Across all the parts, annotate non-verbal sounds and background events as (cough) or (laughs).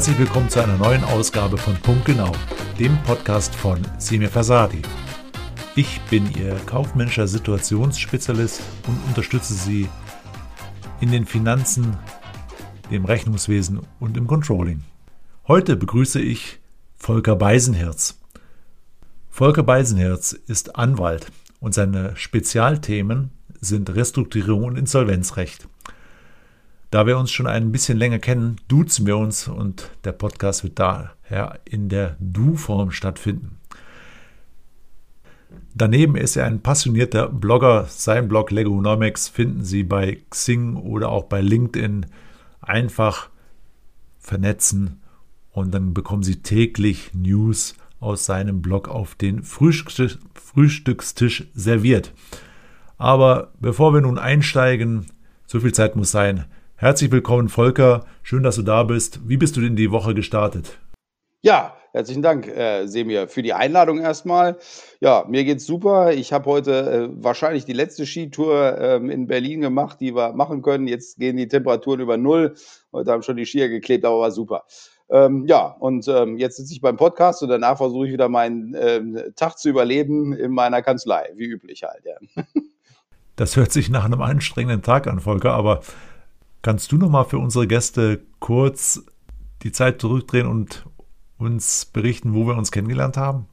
Herzlich willkommen zu einer neuen Ausgabe von Punkt Genau, dem Podcast von Semir Fasadi. Ich bin Ihr kaufmännischer Situationsspezialist und unterstütze Sie in den Finanzen, dem Rechnungswesen und im Controlling. Heute begrüße ich Volker Beisenherz. Volker Beisenherz ist Anwalt und seine Spezialthemen sind Restrukturierung und Insolvenzrecht. Da wir uns schon ein bisschen länger kennen, duzen wir uns und der Podcast wird daher in der Du-Form stattfinden. Daneben ist er ein passionierter Blogger. Sein Blog Legonomics finden Sie bei Xing oder auch bei LinkedIn. Einfach vernetzen und dann bekommen Sie täglich News aus seinem Blog auf den Frühstückstisch serviert. Aber bevor wir nun einsteigen, so viel Zeit muss sein, Herzlich willkommen, Volker. Schön, dass du da bist. Wie bist du denn die Woche gestartet? Ja, herzlichen Dank, äh, Semir, für die Einladung erstmal. Ja, mir geht's super. Ich habe heute äh, wahrscheinlich die letzte Skitour ähm, in Berlin gemacht, die wir machen können. Jetzt gehen die Temperaturen über Null. Heute haben schon die Skier geklebt, aber war super. Ähm, ja, und ähm, jetzt sitze ich beim Podcast und danach versuche ich wieder meinen ähm, Tag zu überleben in meiner Kanzlei, wie üblich halt. Ja. Das hört sich nach einem anstrengenden Tag an, Volker, aber Kannst du noch mal für unsere Gäste kurz die Zeit zurückdrehen und uns berichten, wo wir uns kennengelernt haben?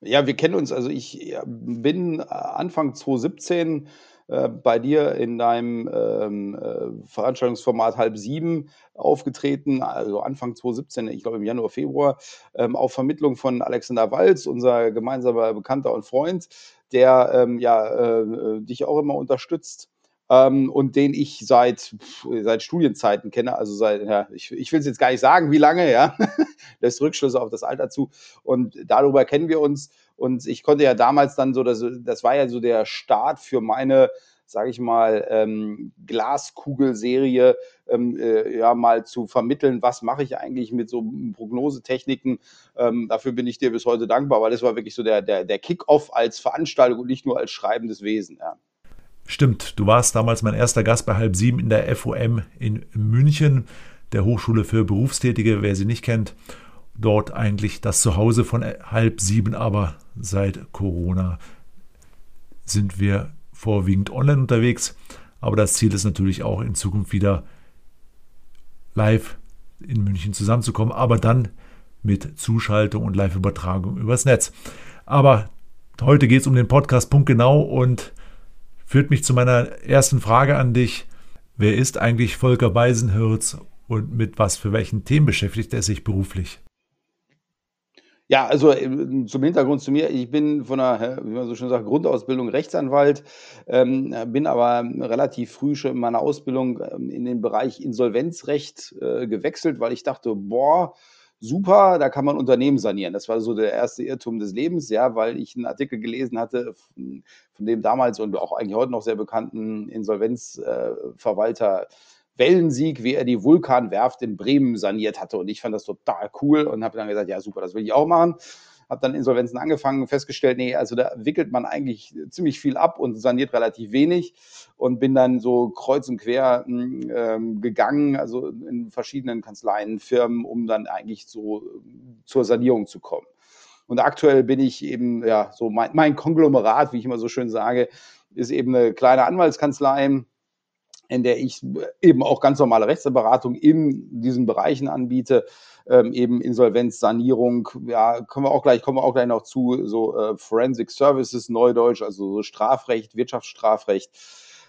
Ja, wir kennen uns. Also ich bin Anfang 2017 äh, bei dir in deinem ähm, äh, Veranstaltungsformat halb sieben aufgetreten, also Anfang 2017, ich glaube im Januar, Februar, ähm, auf Vermittlung von Alexander Walz, unser gemeinsamer Bekannter und Freund, der ähm, ja äh, dich auch immer unterstützt ähm, und den ich seit, seit Studienzeiten kenne, also seit, ja, ich, ich will es jetzt gar nicht sagen, wie lange, ja, (laughs) lässt Rückschlüsse auf das Alter zu und darüber kennen wir uns und ich konnte ja damals dann so, das, das war ja so der Start für meine sage ich mal, ähm, Glaskugelserie ähm, äh, ja mal zu vermitteln, was mache ich eigentlich mit so Prognosetechniken. Ähm, dafür bin ich dir bis heute dankbar, weil das war wirklich so der, der, der Kick-off als Veranstaltung und nicht nur als schreibendes Wesen. Ja. Stimmt, du warst damals mein erster Gast bei halb sieben in der FOM in München, der Hochschule für Berufstätige, wer sie nicht kennt. Dort eigentlich das Zuhause von halb sieben, aber seit Corona sind wir vorwiegend online unterwegs. Aber das Ziel ist natürlich auch in Zukunft wieder live in München zusammenzukommen, aber dann mit Zuschaltung und Live-Übertragung übers Netz. Aber heute geht es um den Podcast Punkt genau und führt mich zu meiner ersten Frage an dich. Wer ist eigentlich Volker Beisenhürz und mit was für welchen Themen beschäftigt er sich beruflich? Ja, also äh, zum Hintergrund zu mir. Ich bin von der, wie man so schön sagt, Grundausbildung Rechtsanwalt, ähm, bin aber relativ früh schon in meiner Ausbildung ähm, in den Bereich Insolvenzrecht äh, gewechselt, weil ich dachte, boah, super, da kann man Unternehmen sanieren. Das war so der erste Irrtum des Lebens, ja, weil ich einen Artikel gelesen hatte von, dem damals und auch eigentlich heute noch sehr bekannten Insolvenzverwalter Wellensieg, wie er die Vulkanwerft in Bremen saniert hatte. Und ich fand das total cool und habe dann gesagt, ja super, das will ich auch machen habe dann Insolvenzen angefangen, festgestellt, nee, also da wickelt man eigentlich ziemlich viel ab und saniert relativ wenig und bin dann so kreuz und quer ähm, gegangen, also in verschiedenen Kanzleien, Firmen, um dann eigentlich so zur Sanierung zu kommen. Und aktuell bin ich eben, ja, so mein, mein Konglomerat, wie ich immer so schön sage, ist eben eine kleine Anwaltskanzlei, in der ich eben auch ganz normale Rechtsberatung in diesen Bereichen anbiete, ähm, eben Insolvenz, Sanierung, ja, kommen wir auch gleich, kommen wir auch gleich noch zu, so äh, Forensic Services, Neudeutsch, also so Strafrecht, Wirtschaftsstrafrecht.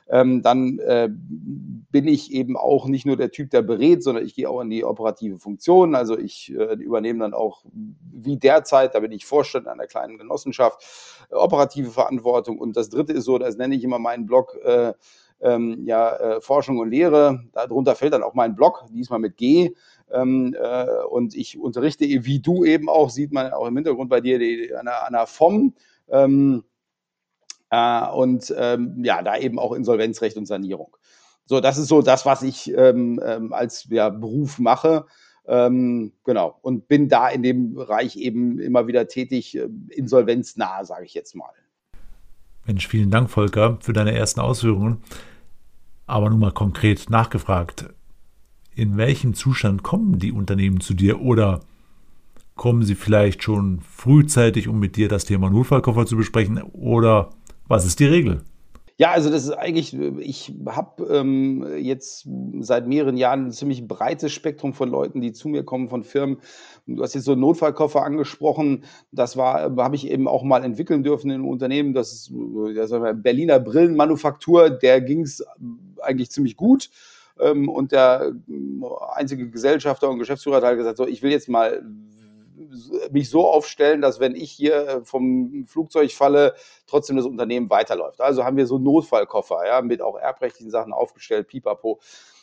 Ähm, dann äh, bin ich eben auch nicht nur der Typ, der berät, sondern ich gehe auch in die operative Funktion. Also ich äh, übernehme dann auch, wie derzeit, da bin ich Vorstand einer kleinen Genossenschaft, äh, operative Verantwortung. Und das dritte ist so, das nenne ich immer meinen Blog, äh, ähm, ja, äh, Forschung und Lehre. Darunter fällt dann auch mein Blog, diesmal mit G. Ähm, äh, und ich unterrichte, wie du eben auch, sieht man auch im Hintergrund bei dir, die, an, der, FOM. Ähm, äh, und ähm, ja, da eben auch Insolvenzrecht und Sanierung. So, das ist so das, was ich ähm, ähm, als ja, Beruf mache. Ähm, genau. Und bin da in dem Bereich eben immer wieder tätig, äh, insolvenznah, sage ich jetzt mal. Mensch, vielen Dank, Volker, für deine ersten Ausführungen. Aber nun mal konkret nachgefragt. In welchem Zustand kommen die Unternehmen zu dir oder kommen sie vielleicht schon frühzeitig, um mit dir das Thema Notfallkoffer zu besprechen oder was ist die Regel? Ja, also das ist eigentlich, ich habe ähm, jetzt seit mehreren Jahren ein ziemlich breites Spektrum von Leuten, die zu mir kommen, von Firmen. Du hast jetzt so einen Notfallkoffer angesprochen. Das war, habe ich eben auch mal entwickeln dürfen in einem Unternehmen. Das ist das Berliner Brillenmanufaktur, der ging es eigentlich ziemlich gut. Ähm, und der einzige Gesellschafter und Geschäftsführer hat halt gesagt, so, ich will jetzt mal mich so aufstellen, dass wenn ich hier äh, vom Flugzeug falle, trotzdem das Unternehmen weiterläuft. Also haben wir so Notfallkoffer, ja, mit auch erbrechtlichen Sachen aufgestellt, pipapo.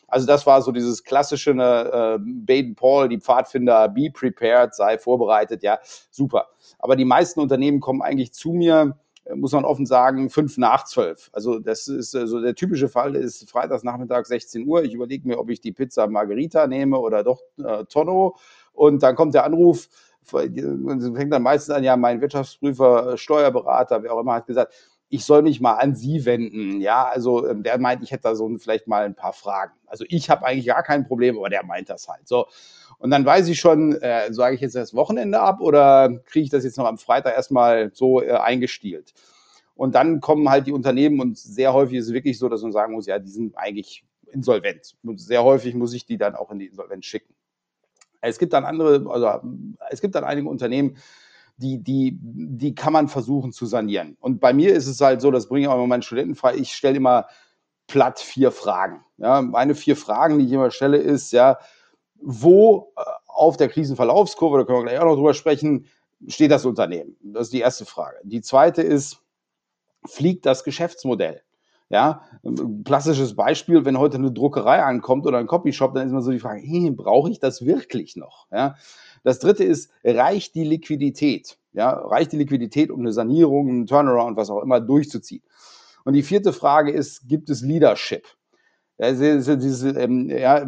Also das war so dieses klassische äh, Baden-Paul, die Pfadfinder, be prepared, sei vorbereitet, ja, super. Aber die meisten Unternehmen kommen eigentlich zu mir, muss man offen sagen, fünf nach zwölf. Also das ist so also der typische Fall ist freitags Nachmittag 16 Uhr. Ich überlege mir, ob ich die Pizza Margherita nehme oder doch äh, Tonno. Und dann kommt der Anruf, fängt dann meistens an, ja, mein Wirtschaftsprüfer, Steuerberater, wer auch immer, hat gesagt, ich soll mich mal an Sie wenden. Ja, also ähm, der meint, ich hätte da so vielleicht mal ein paar Fragen. Also ich habe eigentlich gar kein Problem, aber der meint das halt. So. Und dann weiß ich schon, äh, sage ich jetzt das Wochenende ab oder kriege ich das jetzt noch am Freitag erstmal so äh, eingestielt? Und dann kommen halt die Unternehmen und sehr häufig ist es wirklich so, dass man sagen muss, ja, die sind eigentlich insolvent. Und sehr häufig muss ich die dann auch in die Insolvenz schicken. Es gibt dann andere, also es gibt dann einige Unternehmen, die, die, die kann man versuchen zu sanieren. Und bei mir ist es halt so, das bringe ich auch immer meinen Studenten frei, ich stelle immer platt vier Fragen. Ja, meine vier Fragen, die ich immer stelle, ist, ja, wo äh, auf der Krisenverlaufskurve, da können wir gleich auch noch drüber sprechen, steht das Unternehmen? Das ist die erste Frage. Die zweite ist, fliegt das Geschäftsmodell? Ja, klassisches Beispiel, wenn heute eine Druckerei ankommt oder ein Copyshop, dann ist immer so die Frage, hey, brauche ich das wirklich noch? Ja, das dritte ist, reicht die Liquidität? Ja, reicht die Liquidität, um eine Sanierung, einen Turnaround, was auch immer durchzuziehen? Und die vierte Frage ist, gibt es Leadership? Diese, ähm, ja,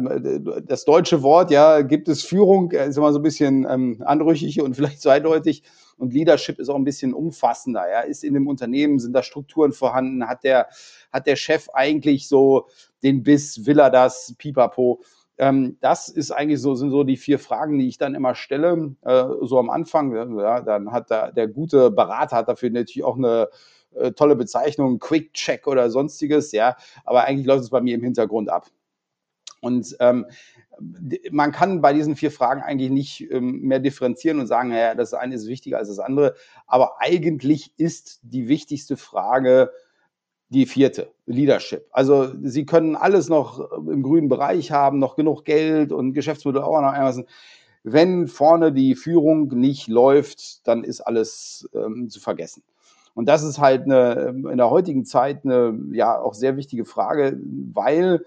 das deutsche Wort, ja, gibt es Führung, ist immer so ein bisschen ähm, anrüchig und (laughs) vielleicht zweideutig. Und Leadership ist auch ein bisschen umfassender. Ja, ist in dem Unternehmen, sind da Strukturen vorhanden? Hat der, hat der Chef eigentlich so den Biss? Will er das? Pipapo. Ähm, das ist eigentlich so, sind so die vier Fragen, die ich dann immer stelle, äh, so am Anfang. Ja, dann hat der, der gute Berater hat dafür natürlich auch eine äh, tolle Bezeichnung, Quick Check oder sonstiges, ja, aber eigentlich läuft es bei mir im Hintergrund ab. Und ähm, man kann bei diesen vier Fragen eigentlich nicht ähm, mehr differenzieren und sagen, naja, das eine ist wichtiger als das andere. Aber eigentlich ist die wichtigste Frage die vierte, Leadership. Also Sie können alles noch im grünen Bereich haben, noch genug Geld und Geschäftsmittel auch noch einmal. Wenn vorne die Führung nicht läuft, dann ist alles ähm, zu vergessen. Und das ist halt eine, in der heutigen Zeit eine ja auch sehr wichtige Frage, weil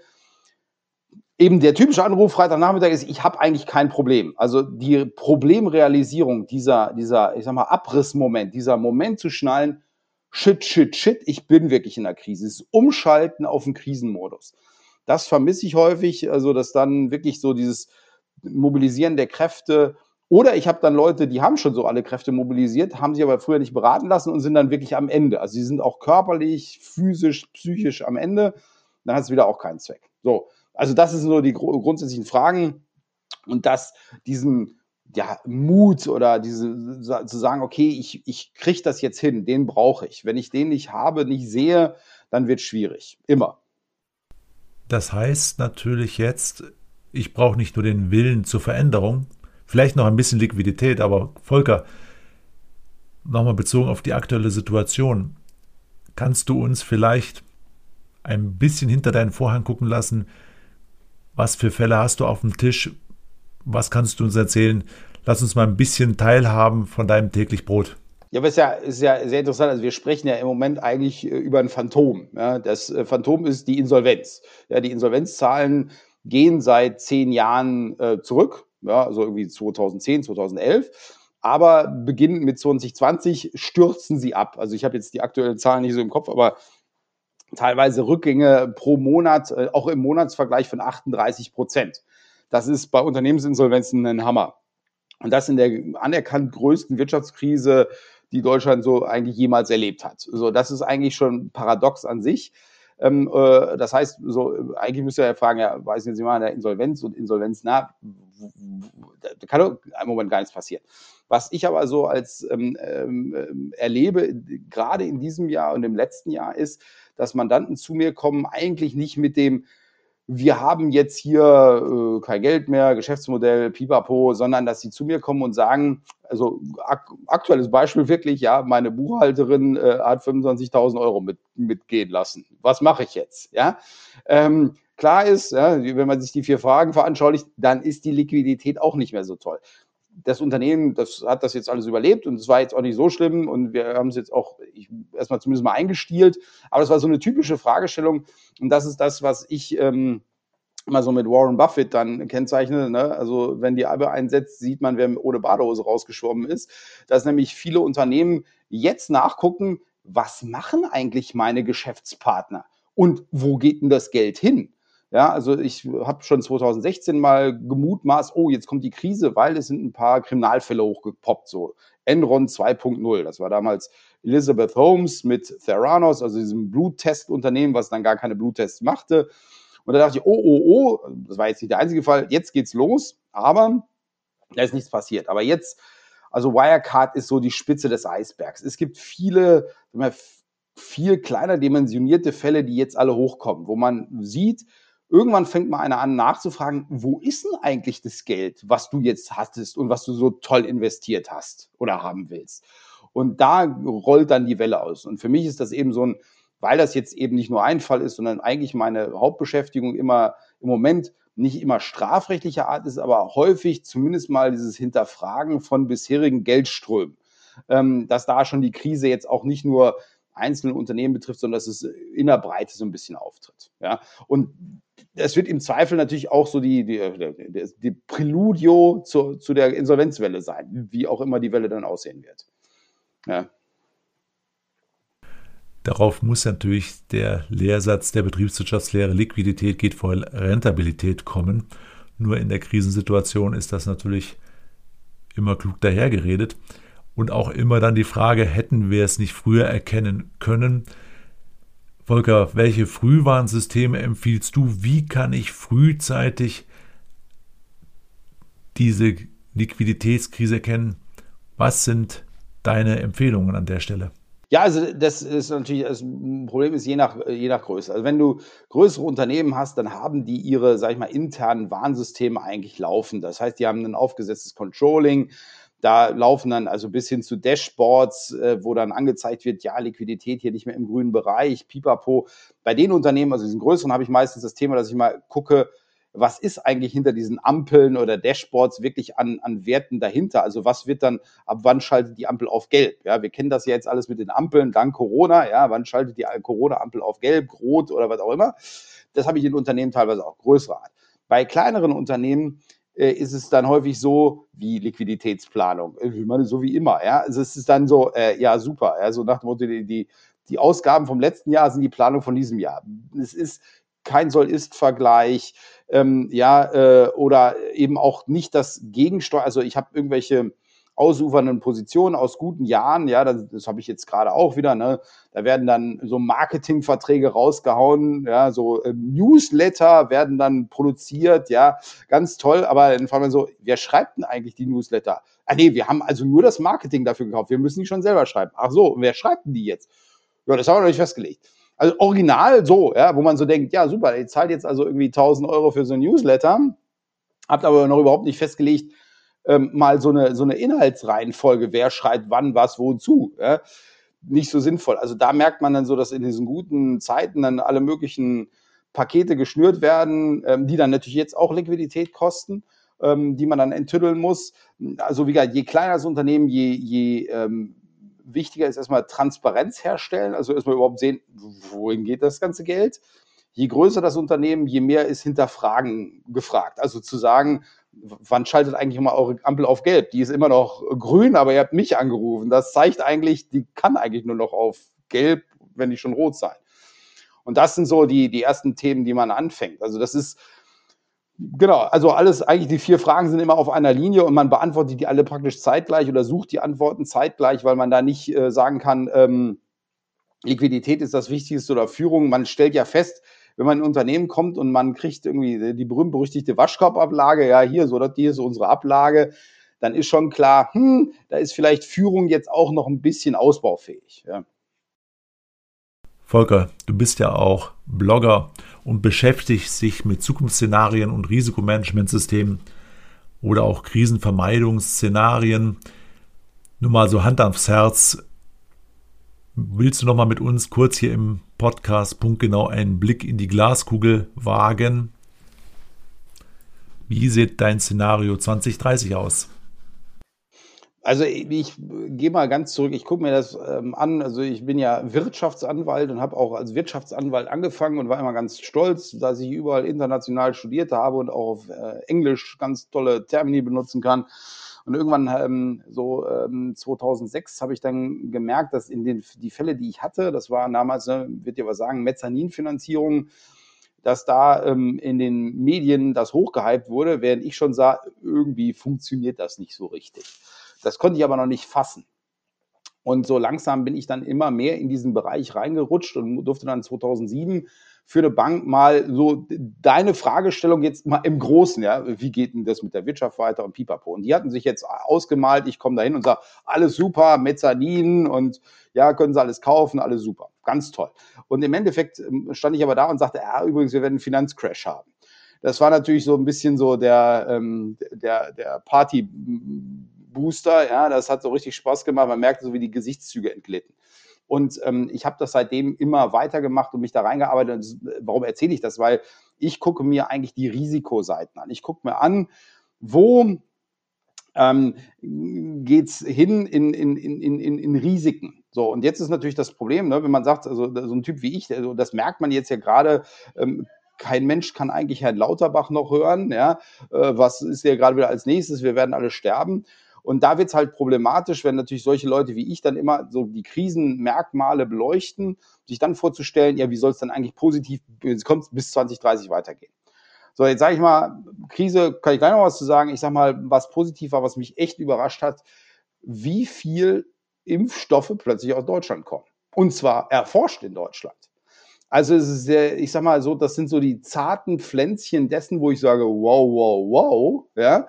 eben der typische Anruf Freitagnachmittag ist, ich habe eigentlich kein Problem. Also die Problemrealisierung, dieser, dieser, ich sag mal, Abrissmoment, dieser Moment zu schnallen, shit, shit, shit, ich bin wirklich in der Krise. Das Umschalten auf den Krisenmodus. Das vermisse ich häufig, also dass dann wirklich so dieses Mobilisieren der Kräfte oder ich habe dann Leute, die haben schon so alle Kräfte mobilisiert, haben sich aber früher nicht beraten lassen und sind dann wirklich am Ende. Also sie sind auch körperlich, physisch, psychisch am Ende. Dann hat es wieder auch keinen Zweck. So, also das sind so die grundsätzlichen Fragen und dass diesen ja, Mut oder diese zu sagen, okay, ich, ich kriege das jetzt hin, den brauche ich. Wenn ich den nicht habe, nicht sehe, dann wird es schwierig. Immer. Das heißt natürlich jetzt, ich brauche nicht nur den Willen zur Veränderung, Vielleicht noch ein bisschen Liquidität, aber Volker, nochmal bezogen auf die aktuelle Situation, kannst du uns vielleicht ein bisschen hinter deinen Vorhang gucken lassen? Was für Fälle hast du auf dem Tisch? Was kannst du uns erzählen? Lass uns mal ein bisschen teilhaben von deinem täglich Brot. Ja, aber es ist ja, ist ja sehr interessant. Also wir sprechen ja im Moment eigentlich äh, über ein Phantom. Ja, das äh, Phantom ist die Insolvenz. Ja, die Insolvenzzahlen gehen seit zehn Jahren äh, zurück ja, also irgendwie 2010, 2011. Aber beginnend mit 2020 stürzen sie ab. Also ich habe jetzt die aktuellen Zahlen nicht so im Kopf, aber teilweise Rückgänge pro Monat, äh, auch im Monatsvergleich von 38 Prozent. Das ist bei Unternehmensinsolvenzen ein Hammer. Und das in der anerkannt größten Wirtschaftskrise, die Deutschland so eigentlich jemals erlebt hat. So, das ist eigentlich schon paradox an sich. Ähm, äh, das heißt, so, eigentlich müsst ihr ja fragen, ja, weiß nicht, Sie machen ja Insolvenz und Insolvenz, na, da kann doch im Moment gar nichts passieren. Was ich aber so als ähm, ähm, erlebe, gerade in diesem Jahr und im letzten Jahr, ist, dass Mandanten zu mir kommen, eigentlich nicht mit dem, wir haben jetzt hier äh, kein Geld mehr, Geschäftsmodell, pipapo, sondern dass sie zu mir kommen und sagen, also ak aktuelles Beispiel wirklich, ja, meine Buchhalterin äh, hat 25.000 Euro mit, mitgehen lassen. Was mache ich jetzt? Ja, ähm, klar ist, ja, wenn man sich die vier Fragen veranschaulicht, dann ist die Liquidität auch nicht mehr so toll das Unternehmen, das hat das jetzt alles überlebt und es war jetzt auch nicht so schlimm und wir haben es jetzt auch erstmal zumindest mal eingestielt. Aber es war so eine typische Fragestellung und das ist das, was ich ähm, mal so mit Warren Buffett dann kennzeichne. Ne? Also wenn die Albe einsetzt, sieht man, wer ohne Badehose rausgeschwommen ist. Dass nämlich viele Unternehmen jetzt nachgucken, was machen eigentlich meine Geschäftspartner und wo geht denn das Geld hin? Ja, also ich habe schon 2016 mal gemutmaßt, oh, jetzt kommt die Krise, weil es sind ein paar Kriminalfälle hochgepoppt, so Enron 2.0. Das war damals Elizabeth Holmes mit Theranos, also diesem Bluttestunternehmen, was dann gar keine Bluttests machte. Und da dachte ich, oh, oh, oh, das war jetzt nicht der einzige Fall, jetzt geht's los, aber da ist nichts passiert. Aber jetzt, also Wirecard ist so die Spitze des Eisbergs. Es gibt viele, viel kleiner dimensionierte Fälle, die jetzt alle hochkommen, wo man sieht, Irgendwann fängt mal einer an nachzufragen, wo ist denn eigentlich das Geld, was du jetzt hattest und was du so toll investiert hast oder haben willst? Und da rollt dann die Welle aus. Und für mich ist das eben so ein, weil das jetzt eben nicht nur ein Fall ist, sondern eigentlich meine Hauptbeschäftigung immer im Moment nicht immer strafrechtlicher Art ist, aber häufig zumindest mal dieses Hinterfragen von bisherigen Geldströmen. Ähm, dass da schon die Krise jetzt auch nicht nur einzelne Unternehmen betrifft, sondern dass es in der Breite so ein bisschen auftritt. Ja? Und es wird im Zweifel natürlich auch so die, die, die Präludio zu, zu der Insolvenzwelle sein, wie auch immer die Welle dann aussehen wird. Ja. Darauf muss natürlich der Lehrsatz der Betriebswirtschaftslehre Liquidität geht vor Rentabilität kommen. Nur in der Krisensituation ist das natürlich immer klug dahergeredet. Und auch immer dann die Frage, hätten wir es nicht früher erkennen können? Volker, welche Frühwarnsysteme empfiehlst du? Wie kann ich frühzeitig diese Liquiditätskrise erkennen? Was sind deine Empfehlungen an der Stelle? Ja, also das ist natürlich, das Problem ist je nach, je nach Größe. Also wenn du größere Unternehmen hast, dann haben die ihre, sag ich mal, internen Warnsysteme eigentlich laufen. Das heißt, die haben ein aufgesetztes Controlling, da laufen dann also bis hin zu Dashboards, äh, wo dann angezeigt wird, ja, Liquidität hier nicht mehr im grünen Bereich, pipapo. Bei den Unternehmen, also diesen größeren, habe ich meistens das Thema, dass ich mal gucke, was ist eigentlich hinter diesen Ampeln oder Dashboards wirklich an, an Werten dahinter? Also was wird dann, ab wann schaltet die Ampel auf gelb? Ja, wir kennen das ja jetzt alles mit den Ampeln, dank Corona, ja, wann schaltet die Corona-Ampel auf gelb, rot oder was auch immer? Das habe ich in Unternehmen teilweise auch größere Art. Bei kleineren Unternehmen äh, ist es dann häufig so wie Liquiditätsplanung. Ich meine, so wie immer. Ja? Also es ist dann so, äh, ja, super. Ja? So nach dem Motto, die, die, Ausgaben vom letzten Jahr sind die Planung von diesem Jahr. Es ist kein Soll-Ist-Vergleich, ähm, ja, äh, oder eben auch nicht das Gegensteuer. Also ich habe irgendwelche ausufernden Positionen aus guten Jahren, ja, das, das habe ich jetzt gerade auch wieder, ne? Da werden dann so Marketingverträge rausgehauen, ja, so äh, Newsletter werden dann produziert, ja, ganz toll, aber dann fragen wir so, wer schreibt denn eigentlich die Newsletter? Ah nee, wir haben also nur das Marketing dafür gekauft, wir müssen die schon selber schreiben. Ach so, wer schreibt denn die jetzt? Ja, das haben wir noch nicht festgelegt. Also original so, ja, wo man so denkt, ja, super, ihr zahlt jetzt also irgendwie 1000 Euro für so ein Newsletter, habt aber noch überhaupt nicht festgelegt, ähm, mal so eine, so eine Inhaltsreihenfolge, wer schreit wann, was, wozu. Ja? Nicht so sinnvoll. Also da merkt man dann so, dass in diesen guten Zeiten dann alle möglichen Pakete geschnürt werden, ähm, die dann natürlich jetzt auch Liquidität kosten, ähm, die man dann enttüddeln muss. Also wie gesagt, je kleiner das Unternehmen, je, je ähm, wichtiger ist erstmal Transparenz herstellen, also erstmal überhaupt sehen, wohin geht das ganze Geld. Je größer das Unternehmen, je mehr ist Hinterfragen gefragt. Also zu sagen, wann schaltet eigentlich immer eure Ampel auf gelb? Die ist immer noch grün, aber ihr habt mich angerufen. Das zeigt eigentlich, die kann eigentlich nur noch auf gelb, wenn die schon rot sein. Und das sind so die, die ersten Themen, die man anfängt. Also das ist, genau, also alles, eigentlich die vier Fragen sind immer auf einer Linie und man beantwortet die alle praktisch zeitgleich oder sucht die Antworten zeitgleich, weil man da nicht äh, sagen kann, ähm, Liquidität ist das Wichtigste oder Führung. Man stellt ja fest, wenn man in ein Unternehmen kommt und man kriegt irgendwie die berühmt-berüchtigte Waschkorbablage, ja, hier, so, das hier ist unsere Ablage, dann ist schon klar, hm, da ist vielleicht Führung jetzt auch noch ein bisschen ausbaufähig. Ja. Volker, du bist ja auch Blogger und beschäftigst dich mit Zukunftsszenarien und Risikomanagementsystemen oder auch Krisenvermeidungsszenarien. Nur mal so Hand aufs Herz. Willst du noch mal mit uns kurz hier im Podcast punktgenau einen Blick in die Glaskugel wagen? Wie sieht dein Szenario 2030 aus? Also ich gehe mal ganz zurück, ich gucke mir das ähm, an. Also ich bin ja Wirtschaftsanwalt und habe auch als Wirtschaftsanwalt angefangen und war immer ganz stolz, dass ich überall international studiert habe und auch auf äh, Englisch ganz tolle Termini benutzen kann. Und irgendwann ähm, so ähm, 2006 habe ich dann gemerkt, dass in den die Fälle, die ich hatte, das war damals, ne, wird dir was sagen, Mezzaninfinanzierung, dass da ähm, in den Medien das hochgehypt wurde, während ich schon sah, irgendwie funktioniert das nicht so richtig. Das konnte ich aber noch nicht fassen. Und so langsam bin ich dann immer mehr in diesen Bereich reingerutscht und durfte dann 2007 für eine Bank mal so deine Fragestellung jetzt mal im Großen, ja, wie geht denn das mit der Wirtschaft weiter und pipapo. Und die hatten sich jetzt ausgemalt, ich komme da hin und sage, alles super, Mezzanin und ja, können sie alles kaufen, alles super, ganz toll. Und im Endeffekt ähm, stand ich aber da und sagte, ja, übrigens, wir werden einen Finanzcrash haben. Das war natürlich so ein bisschen so der, ähm, der, der Party Booster. Ja, das hat so richtig Spaß gemacht. Man merkte so, wie die Gesichtszüge entglitten. Und ähm, ich habe das seitdem immer weitergemacht und mich da reingearbeitet. Und warum erzähle ich das? Weil ich gucke mir eigentlich die Risikoseiten an. Ich gucke mir an, wo ähm, geht es hin in, in, in, in, in Risiken. So, und jetzt ist natürlich das Problem, ne, wenn man sagt, also so ein Typ wie ich, also das merkt man jetzt ja gerade, ähm, kein Mensch kann eigentlich Herrn Lauterbach noch hören. Ja, äh, was ist hier gerade wieder als nächstes? Wir werden alle sterben. Und da wird es halt problematisch, wenn natürlich solche Leute wie ich dann immer so die Krisenmerkmale beleuchten, sich dann vorzustellen, ja, wie soll es dann eigentlich positiv, kommt bis 2030 weitergehen. So, jetzt sage ich mal, Krise, kann ich gleich noch was zu sagen. Ich sage mal, was positiv war, was mich echt überrascht hat, wie viel Impfstoffe plötzlich aus Deutschland kommen. Und zwar erforscht in Deutschland. Also es ist sehr, ich sag mal so, das sind so die zarten Pflänzchen dessen, wo ich sage, wow, wow, wow, ja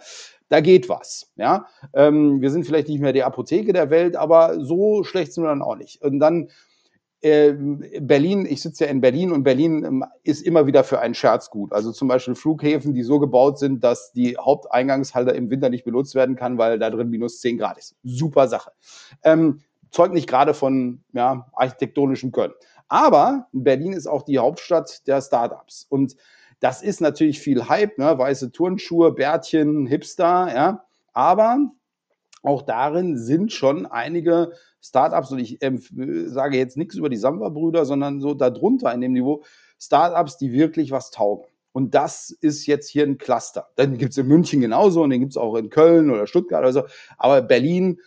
da geht was. Ja, ähm, wir sind vielleicht nicht mehr die Apotheke der Welt, aber so schlecht sind wir dann auch nicht. Und dann äh, Berlin, ich sitze ja in Berlin und Berlin ähm, ist immer wieder für einen Scherz gut. Also zum Beispiel Flughäfen, die so gebaut sind, dass die Haupteingangshalle im Winter nicht benutzt werden kann, weil da drin minus 10 Grad ist. Super Sache. Ähm, zeugt nicht gerade von ja, architektonischem Können. Aber Berlin ist auch die Hauptstadt der Startups. Und das ist natürlich viel Hype, ne? weiße Turnschuhe, Bärtchen, Hipster, ja. Aber auch darin sind schon einige Startups, und ich äh, sage jetzt nichts über die Samba-Brüder, sondern so darunter in dem Niveau, Startups, die wirklich was taugen. Und das ist jetzt hier ein Cluster. Dann gibt es in München genauso und den gibt es auch in Köln oder Stuttgart oder so. Aber Berlin,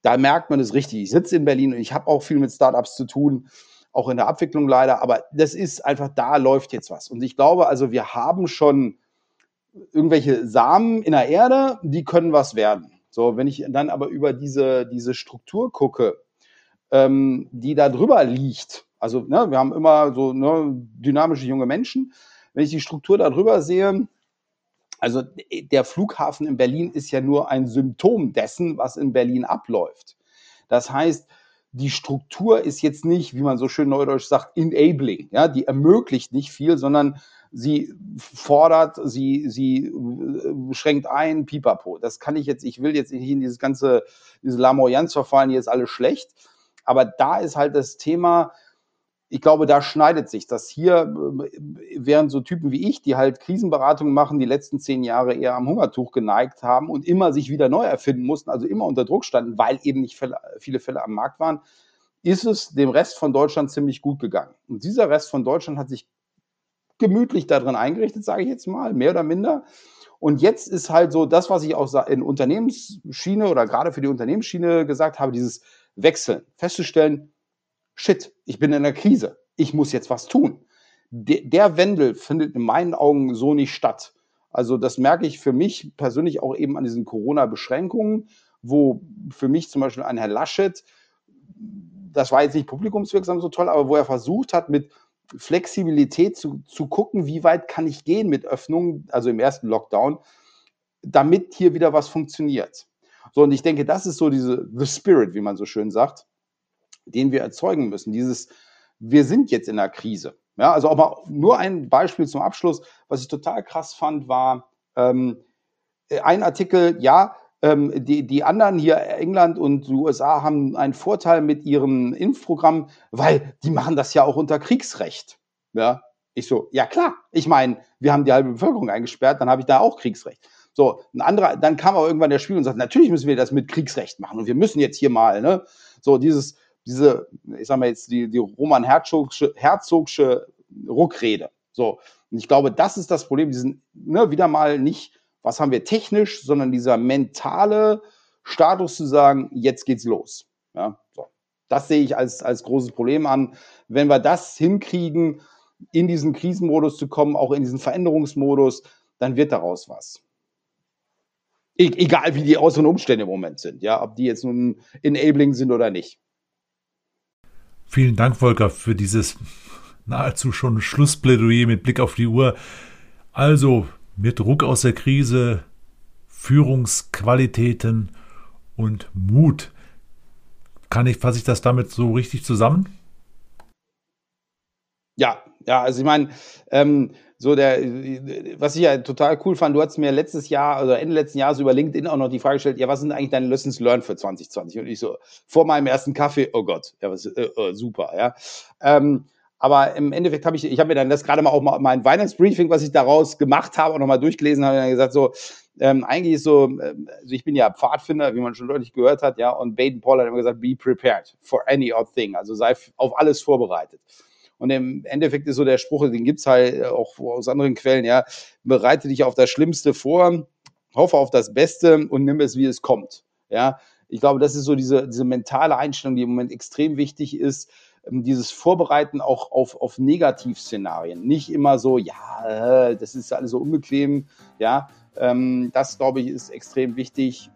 da merkt man es richtig. Ich sitze in Berlin und ich habe auch viel mit Startups zu tun auch in der Abwicklung leider. Aber das ist einfach, da läuft jetzt was. Und ich glaube, also wir haben schon irgendwelche Samen in der Erde, die können was werden. So, wenn ich dann aber über diese, diese Struktur gucke, ähm, die da drüber liegt, also ne, wir haben immer so ne, dynamische junge Menschen, wenn ich die Struktur da drüber sehe, also der Flughafen in Berlin ist ja nur ein Symptom dessen, was in Berlin abläuft. Das heißt, die Struktur ist jetzt nicht, wie man so schön neudeutsch sagt, enabling. Ja, die ermöglicht nicht viel, sondern sie fordert, sie, sie äh, schränkt ein, pipapo. Das kann ich jetzt, ich will jetzt nicht in dieses ganze, diese Lamoyanz verfallen, hier ist alles schlecht. Aber da ist halt das Thema, ich glaube, da schneidet sich das hier, äh, während so Typen wie ich, die halt Krisenberatungen machen, die letzten zehn Jahre eher am Hungertuch geneigt haben und immer sich wieder neu erfinden mussten, also immer unter Druck standen, weil eben nicht viele Fälle am Markt waren, ist es dem Rest von Deutschland ziemlich gut gegangen. Und dieser Rest von Deutschland hat sich gemütlich darin eingerichtet, sage ich jetzt mal, mehr oder minder. Und jetzt ist halt so das, was ich auch in Unternehmensschiene oder gerade für die Unternehmensschiene gesagt habe, dieses Wechseln, festzustellen, shit, ich bin in einer Krise, ich muss jetzt was tun. De der Wendel findet in meinen Augen so nicht statt. Also das merke ich für mich persönlich auch eben an diesen Corona-Beschränkungen, wo für mich zum Beispiel ein Herr Laschet das war jetzt nicht publikumswirksam so toll, aber wo er versucht hat, mit Flexibilität zu, zu gucken, wie weit kann ich gehen mit Öffnungen, also im ersten Lockdown, damit hier wieder was funktioniert. So, und ich denke, das ist so diese, the spirit, wie man so schön sagt, den wir erzeugen müssen. Dieses, wir sind jetzt in einer Krise. Ja, also auch mal nur ein Beispiel zum Abschluss, was ich total krass fand, war ähm, ein Artikel, ja, ähm, die, die anderen hier, England und die USA, haben einen Vorteil mit ihrem Impfprogramm, weil die machen das ja auch unter Kriegsrecht. Ja, ich so, ja klar. Ich meine, wir haben die halbe Bevölkerung eingesperrt, dann habe ich da auch Kriegsrecht. So, ein anderer, dann kam aber irgendwann der Spiel und sagt, natürlich müssen wir das mit Kriegsrecht machen und wir müssen jetzt hier mal, ne, so dieses, diese, ich sag mal jetzt die, die Roman Herzogsche, Herzogsche Ruckrede. So, und ich glaube, das ist das Problem, diesen, ne, wieder mal nicht was haben wir technisch, sondern dieser mentale Status zu sagen, jetzt geht's los. Ja, so. Das sehe ich als, als großes Problem an. Wenn wir das hinkriegen, in diesen Krisenmodus zu kommen, auch in diesen Veränderungsmodus, dann wird daraus was. E egal wie die äußeren Umstände im Moment sind, ja, ob die jetzt nun enabling sind oder nicht. Vielen Dank, Volker, für dieses nahezu schon Schlussplädoyer mit Blick auf die Uhr. Also, mit Druck aus der Krise, Führungsqualitäten und Mut. Kann ich, fasse ich das damit so richtig zusammen? Ja, ja, also ich meine, ähm, so der, was ich ja total cool fand, du hast mir letztes Jahr, also Ende letzten Jahres über LinkedIn auch noch die Frage gestellt, ja, was sind eigentlich deine Lessons learned für 2020? Und ich so, vor meinem ersten Kaffee, oh Gott, ja, was, äh, äh, super, ja. Ähm, aber im Endeffekt habe ich, ich habe mir dann das gerade mal auch mal mein Weihnachtsbriefing, was ich daraus gemacht habe, auch nochmal durchgelesen, habe dann gesagt, so, ähm, eigentlich ist so, ähm, also ich bin ja Pfadfinder, wie man schon deutlich gehört hat, ja, und Baden Paul hat immer gesagt, be prepared for any odd thing, also sei auf alles vorbereitet. Und im Endeffekt ist so der Spruch, den gibt's halt auch aus anderen Quellen, ja, bereite dich auf das Schlimmste vor, hoffe auf das Beste und nimm es, wie es kommt. Ja, ich glaube, das ist so diese, diese mentale Einstellung, die im Moment extrem wichtig ist, ähm, dieses Vorbereiten auch auf, auf Negativszenarien. Nicht immer so, ja, äh, das ist alles so unbequem, ja. Ähm, das, glaube ich, ist extrem wichtig.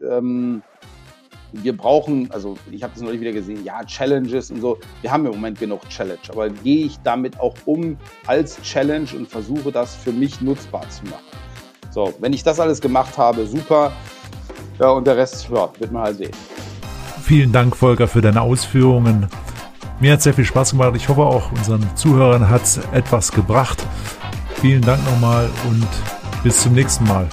Wir brauchen, also ich habe das neulich wieder gesehen, ja, Challenges und so. Wir haben im Moment genug Challenge, aber gehe ich damit auch um als Challenge und versuche das für mich nutzbar zu machen. So, wenn ich das alles gemacht habe, super. Ja, und der Rest, ja, wird man halt sehen. Vielen Dank, Volker, für deine Ausführungen. Mir hat sehr viel Spaß gemacht. Ich hoffe auch unseren Zuhörern hat es etwas gebracht. Vielen Dank nochmal und bis zum nächsten Mal.